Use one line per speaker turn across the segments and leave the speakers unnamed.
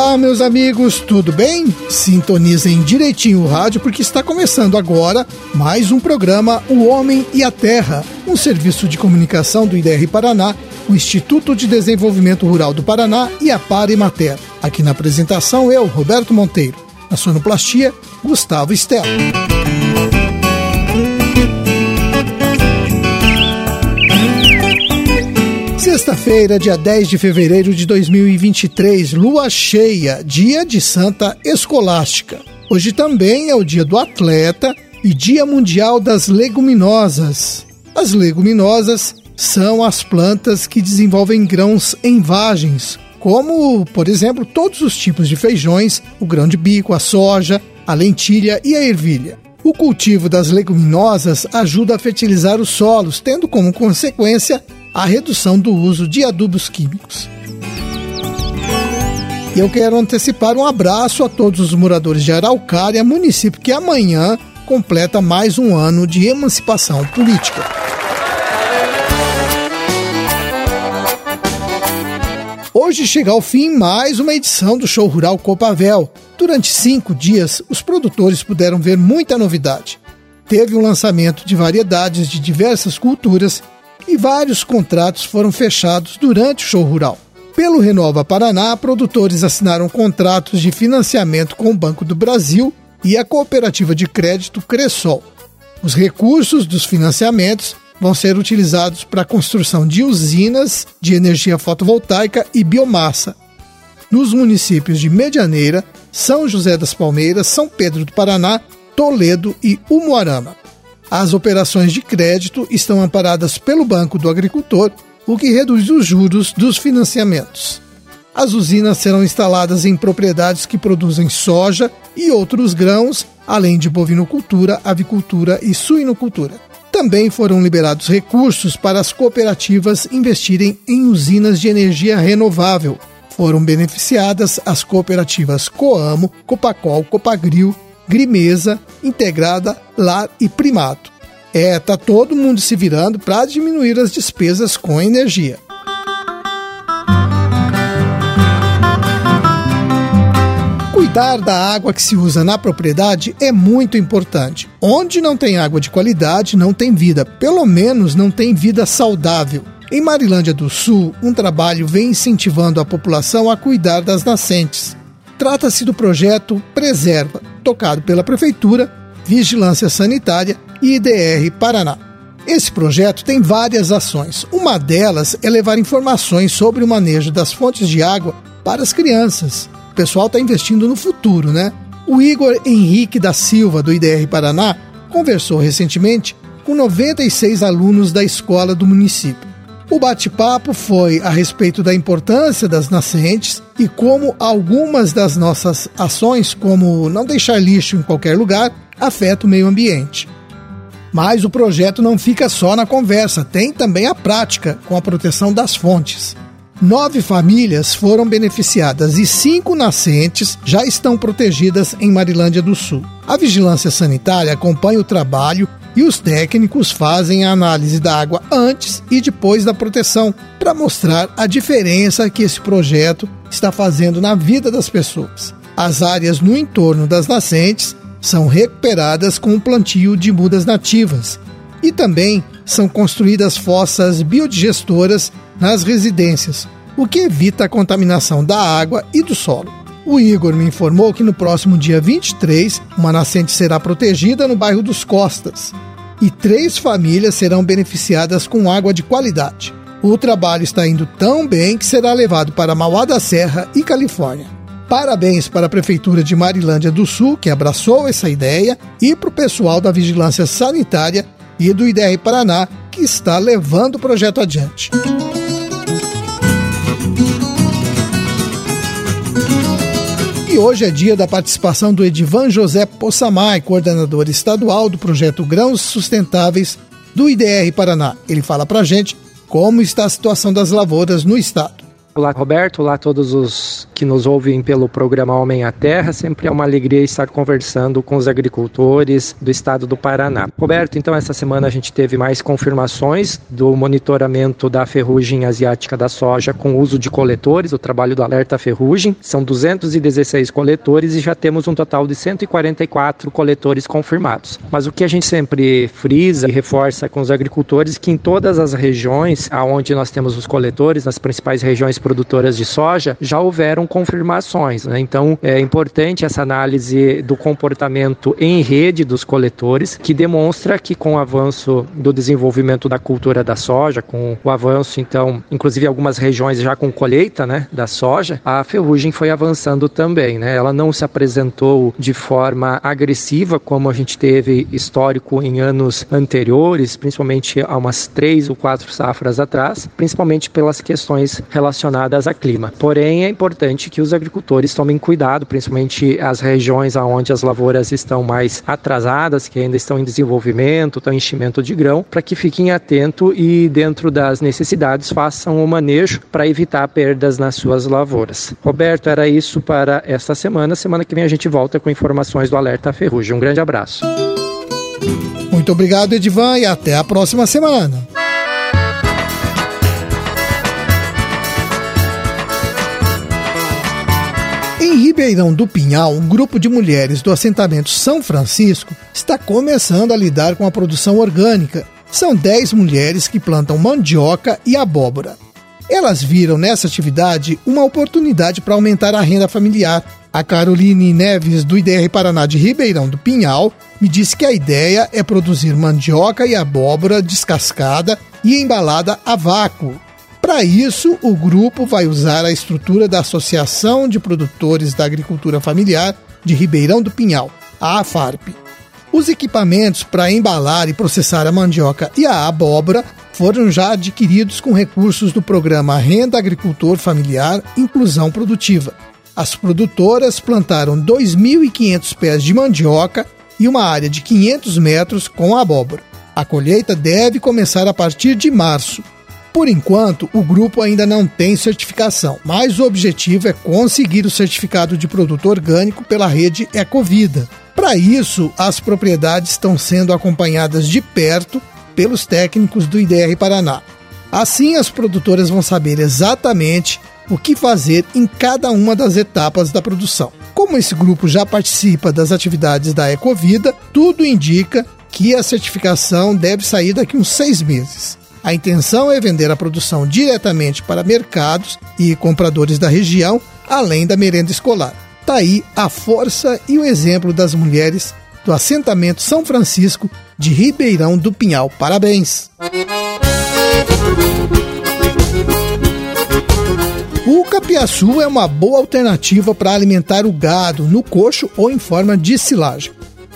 Olá, meus amigos, tudo bem? Sintonizem direitinho o rádio porque está começando agora mais um programa O Homem e a Terra, um serviço de comunicação do IDR Paraná, o Instituto de Desenvolvimento Rural do Paraná e a Parimater. Aqui na apresentação eu, Roberto Monteiro. Na sonoplastia, Gustavo Stella. Sexta-feira, dia 10 de fevereiro de 2023, lua cheia, dia de Santa Escolástica. Hoje também é o dia do atleta e dia mundial das leguminosas. As leguminosas são as plantas que desenvolvem grãos em vagens, como, por exemplo, todos os tipos de feijões, o grão de bico, a soja, a lentilha e a ervilha. O cultivo das leguminosas ajuda a fertilizar os solos, tendo como consequência a redução do uso de adubos químicos. E eu quero antecipar um abraço a todos os moradores de Araucária, município que amanhã completa mais um ano de emancipação política. Hoje chega ao fim mais uma edição do Show Rural Copavel. Durante cinco dias, os produtores puderam ver muita novidade. Teve o um lançamento de variedades de diversas culturas e vários contratos foram fechados durante o show rural. Pelo Renova Paraná, produtores assinaram contratos de financiamento com o Banco do Brasil e a cooperativa de crédito Cressol. Os recursos dos financiamentos vão ser utilizados para a construção de usinas de energia fotovoltaica e biomassa nos municípios de Medianeira, São José das Palmeiras, São Pedro do Paraná, Toledo e Umuarama. As operações de crédito estão amparadas pelo Banco do Agricultor, o que reduz os juros dos financiamentos. As usinas serão instaladas em propriedades que produzem soja e outros grãos, além de bovinocultura, avicultura e suinocultura. Também foram liberados recursos para as cooperativas investirem em usinas de energia renovável. Foram beneficiadas as cooperativas Coamo, Copacol, Copagril, Grimeza, Integrada, Lar e Primato. É, tá todo mundo se virando para diminuir as despesas com energia. Cuidar da água que se usa na propriedade é muito importante. Onde não tem água de qualidade, não tem vida, pelo menos não tem vida saudável. Em Marilândia do Sul, um trabalho vem incentivando a população a cuidar das nascentes. Trata-se do projeto Preserva, tocado pela Prefeitura, Vigilância Sanitária e IDR Paraná. Esse projeto tem várias ações. Uma delas é levar informações sobre o manejo das fontes de água para as crianças. O pessoal está investindo no futuro, né? O Igor Henrique da Silva, do IDR Paraná, conversou recentemente com 96 alunos da escola do município. O bate-papo foi a respeito da importância das nascentes e como algumas das nossas ações, como não deixar lixo em qualquer lugar, afetam o meio ambiente. Mas o projeto não fica só na conversa, tem também a prática com a proteção das fontes. Nove famílias foram beneficiadas e cinco nascentes já estão protegidas em Marilândia do Sul. A vigilância sanitária acompanha o trabalho e os técnicos fazem a análise da água antes e depois da proteção para mostrar a diferença que esse projeto está fazendo na vida das pessoas. As áreas no entorno das nascentes são recuperadas com o plantio de mudas nativas e também são construídas fossas biodigestoras nas residências, o que evita a contaminação da água e do solo. O Igor me informou que no próximo dia 23, uma nascente será protegida no bairro dos Costas e três famílias serão beneficiadas com água de qualidade. O trabalho está indo tão bem que será levado para Mauá da Serra e Califórnia. Parabéns para a Prefeitura de Marilândia do Sul, que abraçou essa ideia, e para o pessoal da Vigilância Sanitária e do IDR Paraná, que está levando o projeto adiante. Hoje é dia da participação do Edivan José Possamay, coordenador estadual do projeto Grãos Sustentáveis do IDR Paraná. Ele fala pra gente como está a situação das lavouras no estado.
Olá, Roberto. Olá a todos os que nos ouvem pelo programa Homem à Terra. Sempre é uma alegria estar conversando com os agricultores do estado do Paraná. Roberto, então essa semana a gente teve mais confirmações do monitoramento da ferrugem asiática da soja com uso de coletores, o trabalho do Alerta Ferrugem. São 216 coletores e já temos um total de 144 coletores confirmados. Mas o que a gente sempre frisa e reforça com os agricultores que em todas as regiões aonde nós temos os coletores, nas principais regiões produtoras de soja, já houveram confirmações. Né? Então é importante essa análise do comportamento em rede dos coletores, que demonstra que com o avanço do desenvolvimento da cultura da soja, com o avanço, então, inclusive algumas regiões já com colheita né, da soja, a ferrugem foi avançando também. Né? Ela não se apresentou de forma agressiva como a gente teve histórico em anos anteriores, principalmente há umas três ou quatro safras atrás, principalmente pelas questões relacionadas a clima. Porém, é importante que os agricultores tomem cuidado, principalmente as regiões onde as lavouras estão mais atrasadas, que ainda estão em desenvolvimento, estão em enchimento de grão, para que fiquem atentos e, dentro das necessidades, façam o manejo para evitar perdas nas suas lavouras. Roberto, era isso para esta semana. Semana que vem a gente volta com informações do Alerta Ferrugem. Um grande abraço.
Muito obrigado, Edivan, e até a próxima semana. Ribeirão do Pinhal, um grupo de mulheres do assentamento São Francisco está começando a lidar com a produção orgânica. São 10 mulheres que plantam mandioca e abóbora. Elas viram nessa atividade uma oportunidade para aumentar a renda familiar. A Caroline Neves, do IDR Paraná de Ribeirão do Pinhal, me disse que a ideia é produzir mandioca e abóbora descascada e embalada a vácuo para isso, o grupo vai usar a estrutura da Associação de Produtores da Agricultura Familiar de Ribeirão do Pinhal, a AFARP. Os equipamentos para embalar e processar a mandioca e a abóbora foram já adquiridos com recursos do programa Renda Agricultor Familiar Inclusão Produtiva. As produtoras plantaram 2.500 pés de mandioca e uma área de 500 metros com abóbora. A colheita deve começar a partir de março por enquanto, o grupo ainda não tem certificação, mas o objetivo é conseguir o certificado de produto orgânico pela rede Ecovida. Para isso, as propriedades estão sendo acompanhadas de perto pelos técnicos do IDR Paraná. Assim, as produtoras vão saber exatamente o que fazer em cada uma das etapas da produção. Como esse grupo já participa das atividades da Ecovida, tudo indica que a certificação deve sair daqui uns seis meses. A intenção é vender a produção diretamente para mercados e compradores da região, além da merenda escolar. Tá aí a força e o exemplo das mulheres do assentamento São Francisco de Ribeirão do Pinhal. Parabéns! O capiaçu é uma boa alternativa para alimentar o gado no coxo ou em forma de silagem.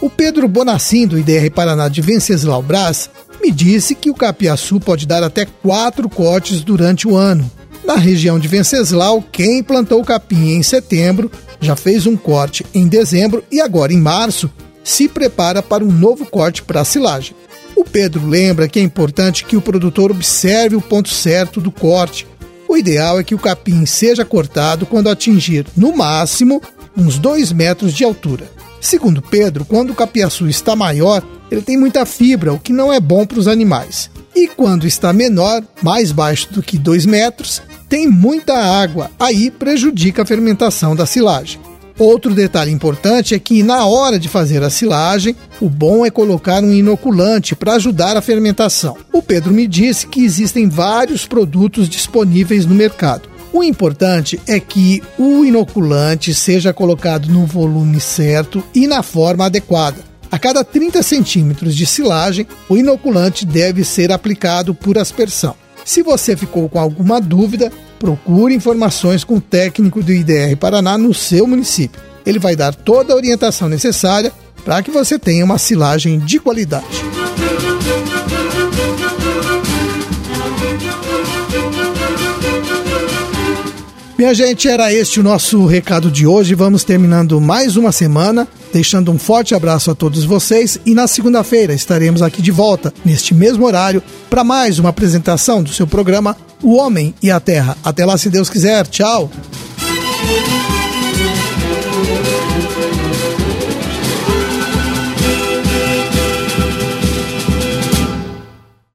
O Pedro Bonacim, do IDR Paraná de Venceslau Brás, me disse que o capiaçu pode dar até quatro cortes durante o ano. Na região de Venceslau, quem plantou capim em setembro já fez um corte em dezembro e agora em março se prepara para um novo corte para a silagem. O Pedro lembra que é importante que o produtor observe o ponto certo do corte. O ideal é que o capim seja cortado quando atingir, no máximo, uns 2 metros de altura. Segundo Pedro, quando o capiaçu está maior, ele tem muita fibra, o que não é bom para os animais. E quando está menor, mais baixo do que 2 metros, tem muita água, aí prejudica a fermentação da silagem. Outro detalhe importante é que na hora de fazer a silagem, o bom é colocar um inoculante para ajudar a fermentação. O Pedro me disse que existem vários produtos disponíveis no mercado. O importante é que o inoculante seja colocado no volume certo e na forma adequada. A cada 30 centímetros de silagem, o inoculante deve ser aplicado por aspersão. Se você ficou com alguma dúvida, procure informações com o técnico do IDR Paraná no seu município. Ele vai dar toda a orientação necessária para que você tenha uma silagem de qualidade. Minha gente, era este o nosso recado de hoje. Vamos terminando mais uma semana, deixando um forte abraço a todos vocês e na segunda-feira estaremos aqui de volta, neste mesmo horário, para mais uma apresentação do seu programa O Homem e a Terra. Até lá, se Deus quiser. Tchau.